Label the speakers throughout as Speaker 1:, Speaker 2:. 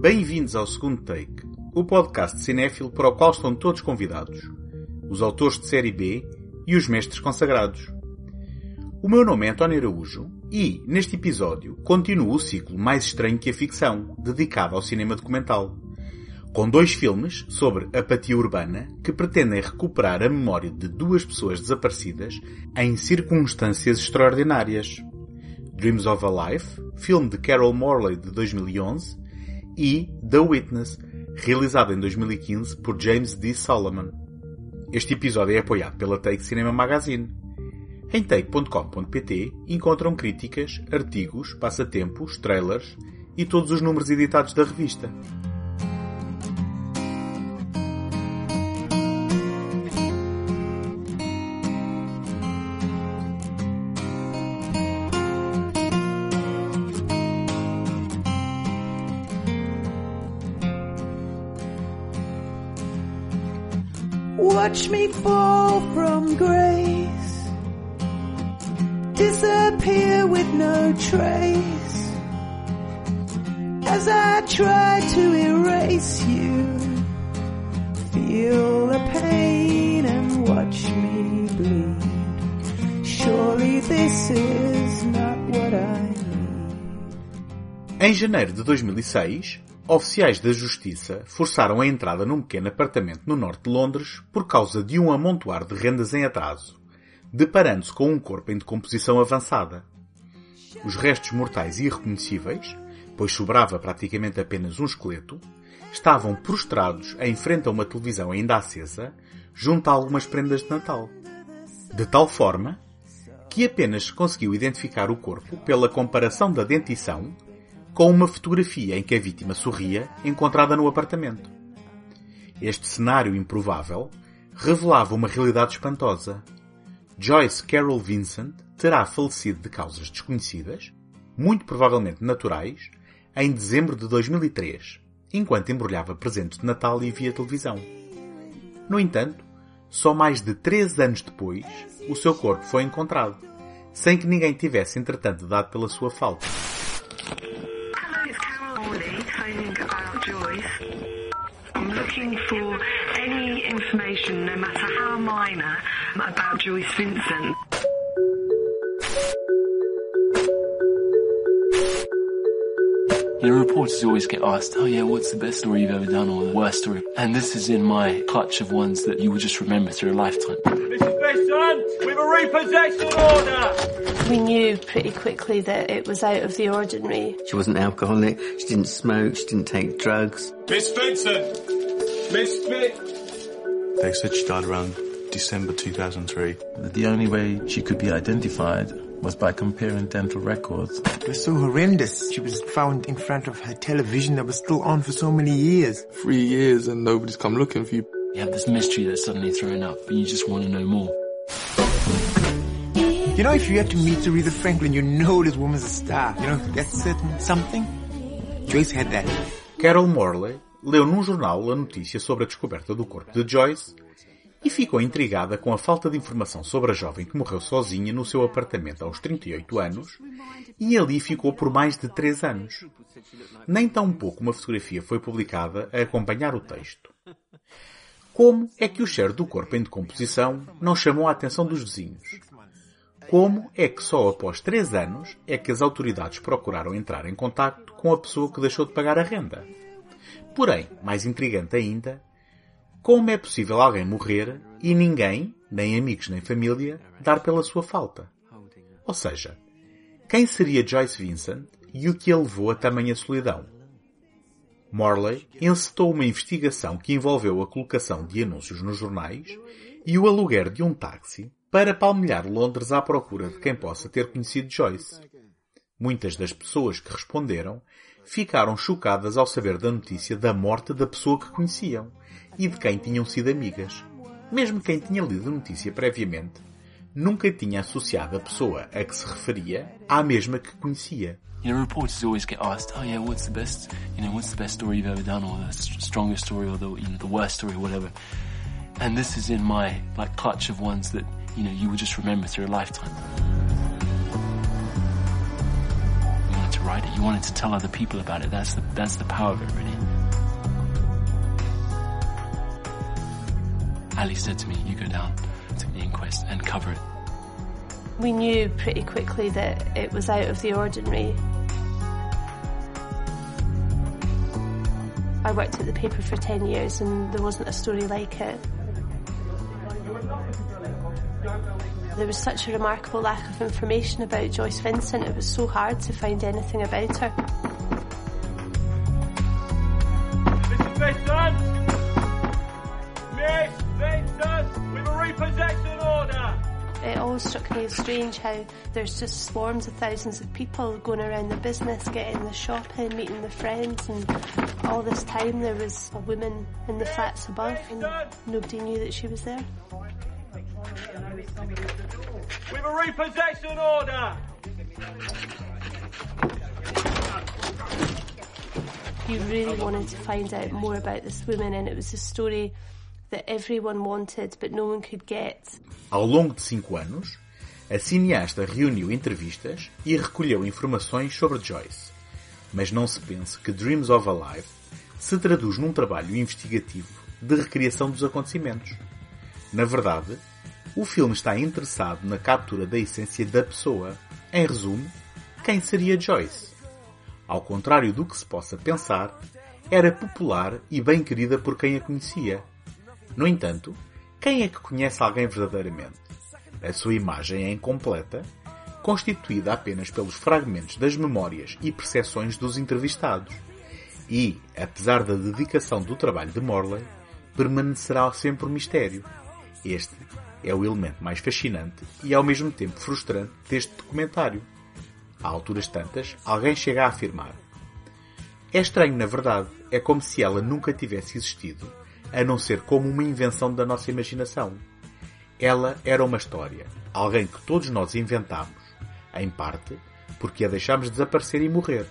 Speaker 1: Bem-vindos ao segundo take, o podcast cinéfilo para o qual estão todos convidados, os autores de série B e os mestres consagrados. O meu nome é António Araújo e, neste episódio, continuo o ciclo mais estranho que a ficção, dedicado ao cinema documental. Com dois filmes sobre apatia urbana que pretendem recuperar a memória de duas pessoas desaparecidas em circunstâncias extraordinárias. Dreams of a Life, filme de Carol Morley de 2011, e The Witness, realizado em 2015 por James D. Solomon. Este episódio é apoiado pela Take Cinema Magazine. Em take.com.pt encontram críticas, artigos, passatempos, trailers e todos os números editados da revista.
Speaker 2: Watch me fall from grace, disappear with no trace. As I try to erase you, feel the pain and watch me bleed. Surely this is not what I need.
Speaker 1: Em janeiro de 2006, oficiais da justiça forçaram a entrada num pequeno apartamento no norte de Londres por causa de um amontoar de rendas em atraso, deparando-se com um corpo em decomposição avançada. Os restos mortais irreconhecíveis, pois sobrava praticamente apenas um esqueleto, estavam prostrados em frente a uma televisão ainda acesa, junto a algumas prendas de Natal. De tal forma que apenas se conseguiu identificar o corpo pela comparação da dentição com uma fotografia em que a vítima sorria encontrada no apartamento. Este cenário improvável revelava uma realidade espantosa. Joyce Carol Vincent terá falecido de causas desconhecidas, muito provavelmente naturais, em dezembro de 2003, enquanto embrulhava presentes de Natal e via televisão. No entanto, só mais de três anos depois, o seu corpo foi encontrado, sem que ninguém tivesse entretanto dado pela sua falta.
Speaker 3: About Joyce Vincent.
Speaker 4: You know, reporters always get asked, oh yeah, what's the best story you've ever done or the worst story? And this is in my clutch of ones that you will just remember through a lifetime.
Speaker 5: Mrs. Besant, we've a repossession order!
Speaker 6: We knew pretty quickly that it was out of the ordinary.
Speaker 7: She wasn't alcoholic, she didn't smoke, she didn't take drugs.
Speaker 5: Miss Vincent! Miss Vi-
Speaker 8: They said she died around December 2003.
Speaker 9: The only way she could be identified was by comparing dental records.
Speaker 10: It was so horrendous. She was found in front of her television that was still on for so many years.
Speaker 8: Three years and nobody's come looking for you.
Speaker 4: You have this mystery that's suddenly thrown up and you just want to know more.
Speaker 10: You know, if you had to meet Aretha Franklin, you know this woman's a star. You know, that's certain something. Joyce had that.
Speaker 1: Carol Morley leu num jornal a notícia sobre a descoberta do corpo de Joyce e ficou intrigada com a falta de informação sobre a jovem que morreu sozinha no seu apartamento aos 38 anos e ali ficou por mais de 3 anos. Nem tão pouco uma fotografia foi publicada a acompanhar o texto. Como é que o cheiro do corpo em decomposição não chamou a atenção dos vizinhos? Como é que só após 3 anos é que as autoridades procuraram entrar em contacto com a pessoa que deixou de pagar a renda? Porém, mais intrigante ainda, como é possível alguém morrer e ninguém, nem amigos nem família, dar pela sua falta? Ou seja, quem seria Joyce Vincent e o que a levou a tamanha solidão? Morley encetou uma investigação que envolveu a colocação de anúncios nos jornais e o aluguer de um táxi para palmilhar Londres à procura de quem possa ter conhecido Joyce. Muitas das pessoas que responderam ficaram chocadas ao saber da notícia da morte da pessoa que conheciam e de quem tinham sido amigas. Mesmo quem tinha lido a notícia previamente, nunca tinha associado a pessoa a que se referia à mesma que conhecia.
Speaker 4: You know, reporters always get asked, oh yeah, what's the best, you know, what's the best story you've ever done or the st- strongest story or the, you know, the worst story or whatever. And this is in my, like, clutch of ones that, you know, you will just remember through a lifetime. to write it. You wanted to tell other people about it. That's the, that's the power of it, really. Ali said to me, you go down to the inquest and cover it.
Speaker 6: We knew pretty quickly that it was out of the ordinary. I worked at the paper for 10 years and there wasn't a story like it. There was such a remarkable lack of information about Joyce Vincent, it was so hard to find anything about her.
Speaker 5: Mrs. Vincent! Miss Vincent! We've a repossession order!
Speaker 6: It always struck me as strange how there's just swarms of thousands of people going around the business, getting the shopping, meeting the friends, and all this time there was a woman in the flats above and nobody knew that she was there.
Speaker 5: We've a repossession order!
Speaker 6: You really wanted to find out more about this woman, and it was a story that everyone wanted but no one could get.
Speaker 1: Ao longo de cinco anos, a cineasta reuniu entrevistas e recolheu informações sobre Joyce. Mas não se pense que Dreams of a Life se traduz num trabalho investigativo de recriação dos acontecimentos. Na verdade, o filme está interessado na captura da essência da pessoa. Em resumo, quem seria Joyce? Ao contrário do que se possa pensar, era popular e bem querida por quem a conhecia. No entanto, quem é que conhece alguém verdadeiramente? A sua imagem é incompleta, constituída apenas pelos fragmentos das memórias e percepções dos entrevistados. E, apesar da dedicação do trabalho de Morley, permanecerá sempre um mistério. Este é o elemento mais fascinante e ao mesmo tempo frustrante deste documentário. A alturas tantas, alguém chega a afirmar: É estranho, na verdade, é como se ela nunca tivesse existido, a não ser como uma invenção da nossa imaginação. Ela era uma história, alguém que todos nós inventámos, em parte porque a deixámos desaparecer e morrer.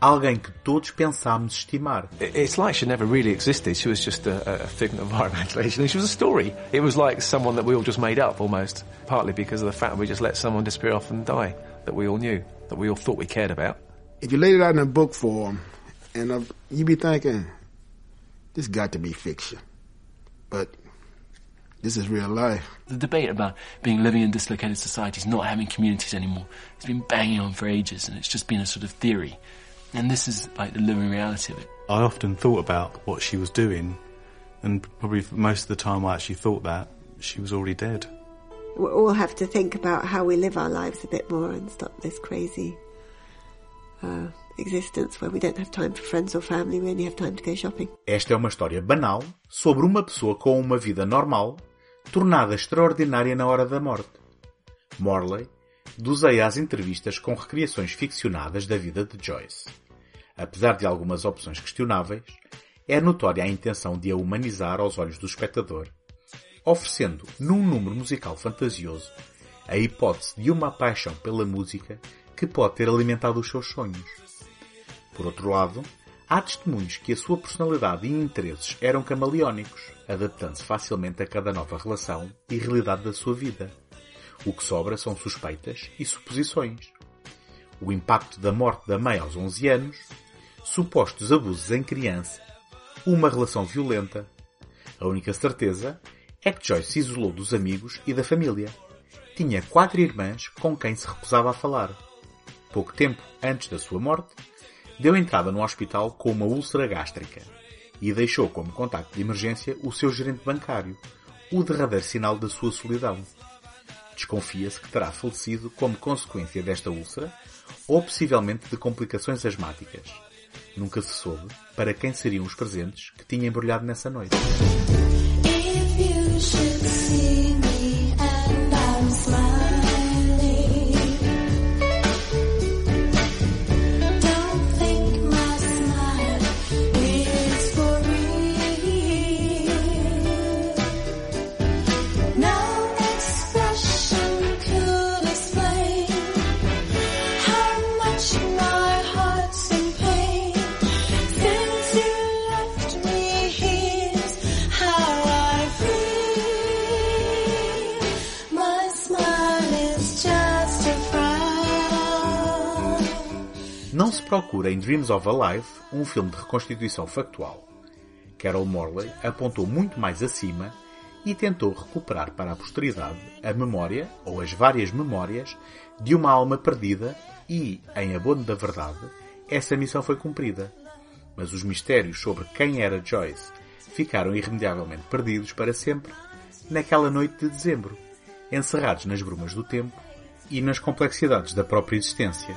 Speaker 1: Alguém que todos pensámos estimar.
Speaker 11: It's like she never really existed. She was just a, a figment of our imagination. She was a story. It was like someone that we all just made up almost, partly because of the fact we just let someone disappear off and die that we all knew, that we all thought we cared about.
Speaker 12: If you laid it out in a book form, and uh, you be thinking, this got to be fiction. But this is real life.
Speaker 4: The debate about being living in dislocated societies, not having communities anymore, it's been banging on for ages and it's just been a sort of theory. And this is like the living reality of it.
Speaker 8: I often thought about what she was doing, and probably most of the time I actually thought that she was already dead.
Speaker 13: We all have to think about how we live our lives a bit more and stop this crazy uh, existence where we don't have time for friends or family, we only have time to go shopping.
Speaker 1: Esta é uma história banal sobre uma pessoa com uma vida normal, tornada extraordinária na hora da morte. Morley doseia as entrevistas com recriações ficcionadas da vida de Joyce. Apesar de algumas opções questionáveis, é notória a intenção de a humanizar aos olhos do espectador, oferecendo, num número musical fantasioso, a hipótese de uma paixão pela música que pode ter alimentado os seus sonhos. Por outro lado, há testemunhos que a sua personalidade e interesses eram camaleónicos, adaptando-se facilmente a cada nova relação e realidade da sua vida. O que sobra são suspeitas e suposições. O impacto da morte da mãe aos 11 anos, supostos abusos em criança, uma relação violenta. A única certeza é que Joyce se isolou dos amigos e da família. Tinha quatro irmãs com quem se recusava a falar. Pouco tempo antes da sua morte, deu entrada no hospital com uma úlcera gástrica e deixou como contacto de emergência o seu gerente bancário, o derradeiro sinal da sua solidão. Desconfia-se que terá falecido como consequência desta úlcera ou possivelmente de complicações asmáticas. Nunca se soube para quem seriam os presentes que tinha embrulhado nessa noite. Procura em Dreams of a Life um filme de reconstituição factual. Carol Morley apontou muito mais acima e tentou recuperar para a posteridade a memória, ou as várias memórias, de uma alma perdida e, em abono da verdade, essa missão foi cumprida. Mas os mistérios sobre quem era Joyce ficaram irremediavelmente perdidos para sempre naquela noite de dezembro, encerrados nas brumas do tempo e nas complexidades da própria existência.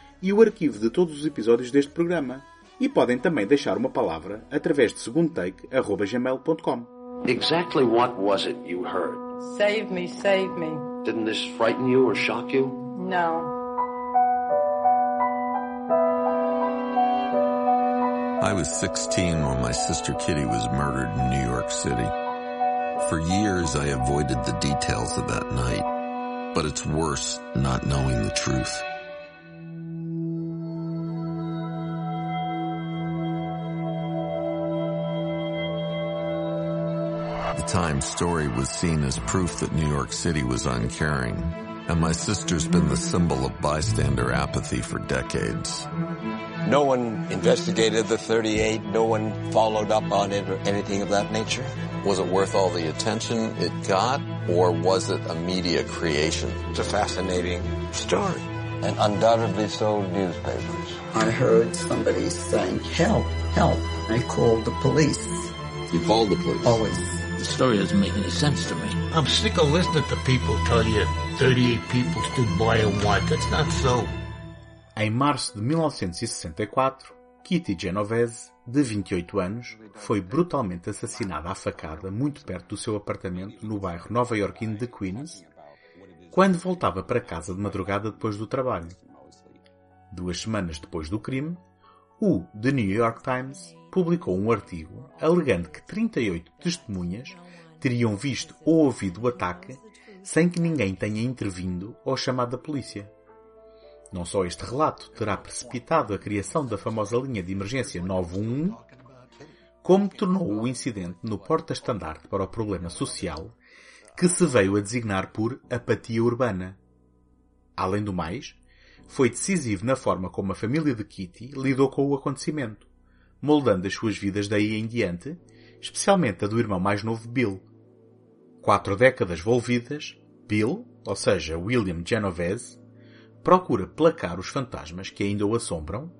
Speaker 1: e o arquivo de todos os episódios deste programa. E podem também deixar uma palavra através de segundotake.gmail.com.
Speaker 14: Exactly what was it you heard?
Speaker 15: Save me, save me.
Speaker 14: Didn't this frighten you or shock you?
Speaker 15: No.
Speaker 16: I was 16 when my sister Kitty was murdered in New York City. For years I avoided the details of that night, but it's worse not knowing the truth. The Times story was seen as proof that New York City was uncaring, and my sister's been the symbol of bystander apathy for decades.
Speaker 17: No one investigated the 38, no one followed up on it or anything of that nature?
Speaker 16: Was it worth all the attention it got, or was it a media creation?
Speaker 17: It's a fascinating story.
Speaker 18: And undoubtedly sold newspapers.
Speaker 19: I heard somebody saying, help, help. I called the police.
Speaker 16: You called the police?
Speaker 19: Always.
Speaker 20: The story doesn't make any sense to me.
Speaker 21: I'm sick of listening to people tell you 38 people stood by and watched. That's not so.
Speaker 1: Em março de 1964, Kitty Genovese, de 28 anos, foi brutalmente assassinada à facada muito perto do seu apartamento no bairro nova-iorquino de Queens, quando voltava para casa de madrugada depois do trabalho. Duas semanas depois do crime, o The New York Times publicou um artigo alegando que 38 testemunhas teriam visto ou ouvido o ataque sem que ninguém tenha intervindo ou chamado a polícia. Não só este relato terá precipitado a criação da famosa linha de emergência 911, como tornou o incidente no porta-estandarte para o problema social que se veio a designar por apatia urbana. Além do mais, foi decisivo na forma como a família de Kitty lidou com o acontecimento, moldando as suas vidas daí em diante, especialmente a do irmão mais novo Bill. Quatro décadas volvidas, Bill, ou seja, William Genovese, procura placar os fantasmas que ainda o assombram,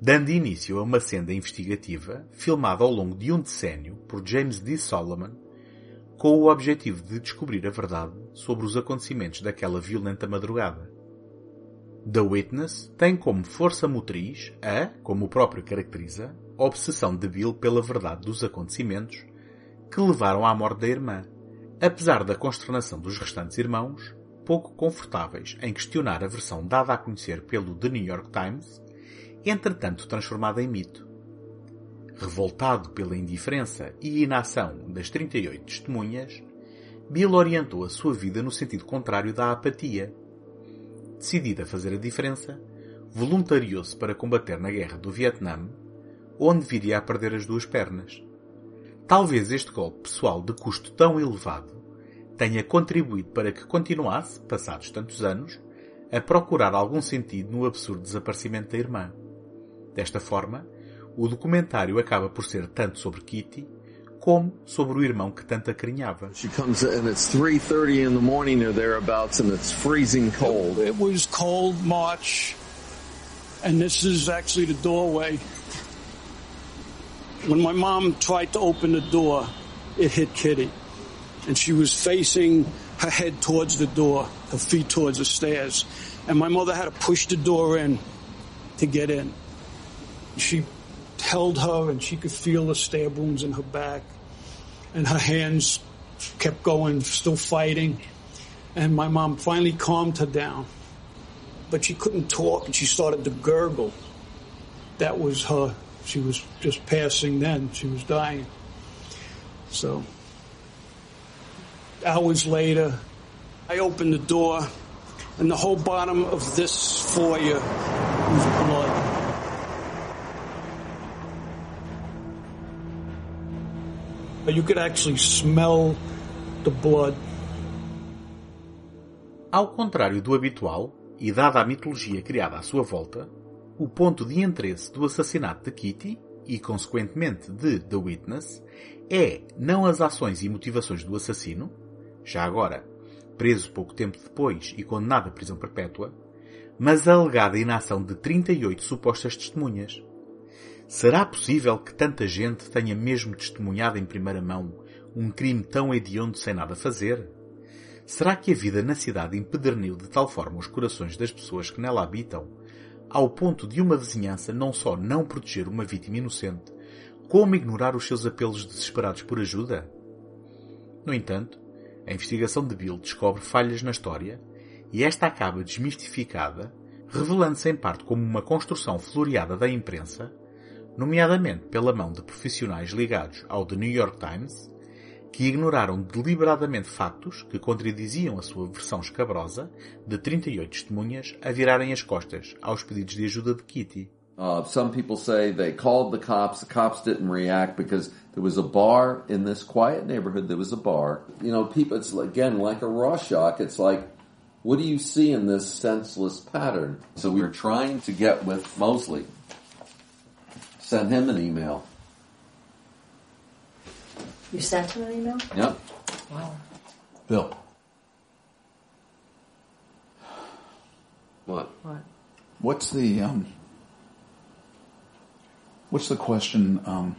Speaker 1: dando início a uma senda investigativa filmada ao longo de um decênio por James D. Solomon, com o objetivo de descobrir a verdade sobre os acontecimentos daquela violenta madrugada. The Witness tem como força motriz a, como o próprio caracteriza, obsessão de Bill pela verdade dos acontecimentos que levaram à morte da irmã, apesar da consternação dos restantes irmãos, pouco confortáveis em questionar a versão dada a conhecer pelo The New York Times, entretanto transformada em mito. Revoltado pela indiferença e inação das 38 testemunhas, Bill orientou a sua vida no sentido contrário da apatia. Decidido a fazer a diferença, voluntariou-se para combater na guerra do Vietnã, onde viria a perder as duas pernas. Talvez este golpe pessoal de custo tão elevado tenha contribuído para que continuasse, passados tantos anos, a procurar algum sentido no absurdo desaparecimento da irmã. Desta forma, o documentário acaba por ser tanto sobre Kitty como sobre o irmão que tanto acarinhava.
Speaker 16: She comes in, it's 3.30 in the morning or thereabouts and it's freezing cold.
Speaker 22: It was cold March and this is actually the doorway. When my mom tried to open the door, it hit Kitty. And she was facing her head towards the door, her feet towards the stairs. And my mother had to push the door in to get in. She held her and she could feel the stab wounds in her back and her hands kept going, still fighting. And my mom finally calmed her down. But she couldn't talk and she started to gurgle. That was her. She was just passing then. She was dying. So, hours later, I opened the door and the whole bottom of this foyer was blood. You could actually smell the blood.
Speaker 1: Ao contrário do habitual, e dada a mitologia criada à sua volta, o ponto de interesse do assassinato de Kitty, e consequentemente de The Witness, é não as ações e motivações do assassino, já agora preso pouco tempo depois e condenado à prisão perpétua, mas a alegada inação de 38 supostas testemunhas. Será possível que tanta gente tenha mesmo testemunhado em primeira mão um crime tão hediondo sem nada fazer? Será que a vida na cidade empederniu de tal forma os corações das pessoas que nela habitam, ao ponto de uma vizinhança não só não proteger uma vítima inocente, como ignorar os seus apelos desesperados por ajuda? No entanto, a investigação de Bill descobre falhas na história e esta acaba desmistificada, revelando-se em parte como uma construção floreada da imprensa, nomeadamente pela mão de profissionais ligados ao The New York Times, que ignoraram deliberadamente factos que contradiziam a sua versão escabrosa de 38 testemunhas a virarem as costas aos pedidos de ajuda de Kitty.
Speaker 16: Uh, some people say they called the cops. The cops didn't react because there was a bar in this quiet neighborhood. There was a bar. You know, people. It's again like a Rorschach. It's like, what do you see in this senseless pattern? So we were trying to get with Mosley. Send him an email.
Speaker 23: You sent him an email?
Speaker 16: Yep.
Speaker 23: Wow.
Speaker 24: Bill.
Speaker 16: What?
Speaker 23: What?
Speaker 24: What's the um, what's the question? Um,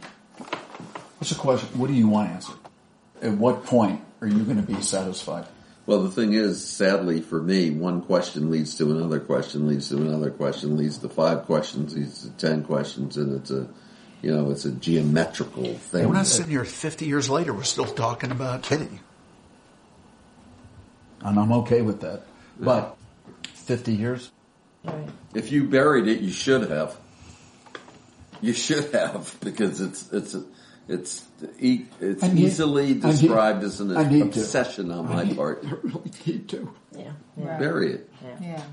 Speaker 24: what's the question? What do you want answered? At what point are you going to be satisfied?
Speaker 16: Well, the thing is, sadly for me, one question leads to another question, leads to another question, leads to five questions, leads to ten questions, and it's a, you know, it's a geometrical thing.
Speaker 24: We're not sitting here 50 years later. We're still talking about Kitty. And I'm okay with that. But 50 years?
Speaker 16: If you buried it, you should have. You should have because it's it's it's e- it's
Speaker 24: need-
Speaker 16: easily
Speaker 24: I need-
Speaker 16: described as an
Speaker 24: to.
Speaker 16: obsession on
Speaker 24: I
Speaker 16: my
Speaker 24: need-
Speaker 16: part.
Speaker 24: I really need to.
Speaker 23: Yeah.
Speaker 16: Bury it.
Speaker 23: Yeah.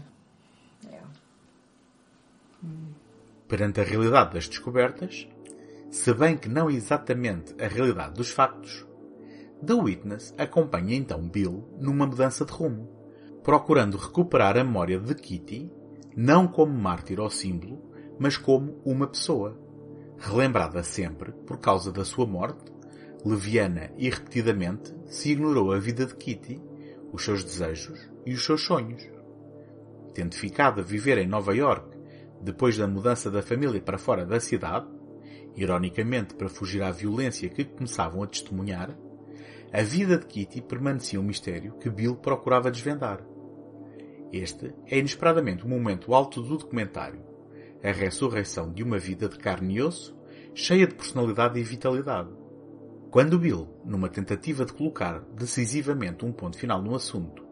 Speaker 1: Perante a realidade das descobertas, se bem que não exatamente a realidade dos factos, The Witness acompanha então Bill numa mudança de rumo, procurando recuperar a memória de Kitty, não como mártir ou símbolo, mas como uma pessoa, relembrada sempre por causa da sua morte, leviana e repetidamente se ignorou a vida de Kitty, os seus desejos e os seus sonhos. Tendo ficado a viver em Nova York depois da mudança da família para fora da cidade, ironicamente para fugir à violência que começavam a testemunhar, a vida de Kitty permanecia um mistério que Bill procurava desvendar. Este é inesperadamente o momento alto do documentário, a ressurreição de uma vida de carne e osso, cheia de personalidade e vitalidade. Quando Bill, numa tentativa de colocar decisivamente um ponto final no assunto,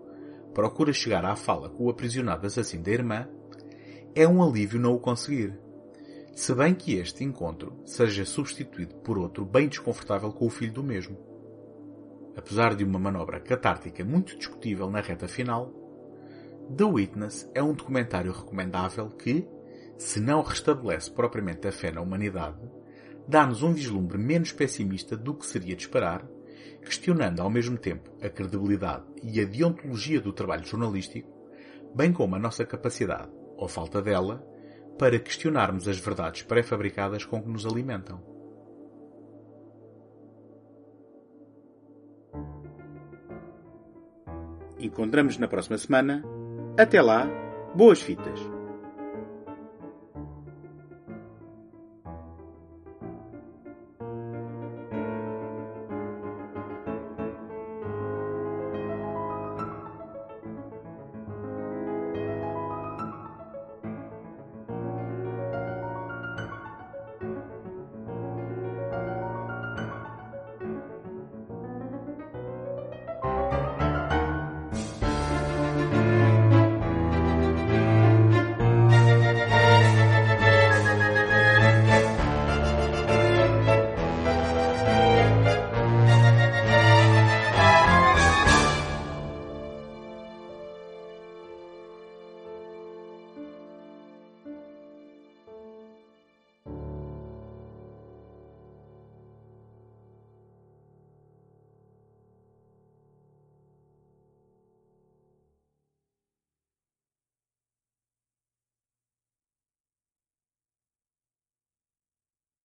Speaker 1: procura chegar à fala com o aprisionado assassino da irmã, é um alívio não o conseguir. Se bem que este encontro seja substituído por outro bem desconfortável com o filho do mesmo. Apesar de uma manobra catártica muito discutível na reta final, The Witness é um documentário recomendável que, se não restabelece propriamente a fé na humanidade, dá-nos um vislumbre menos pessimista do que seria de esperar, questionando ao mesmo tempo a credibilidade e a deontologia do trabalho jornalístico, bem como a nossa capacidade, ou falta dela, para questionarmos as verdades pré-fabricadas com que nos alimentam. Encontramos na próxima semana. Até lá, boas fitas!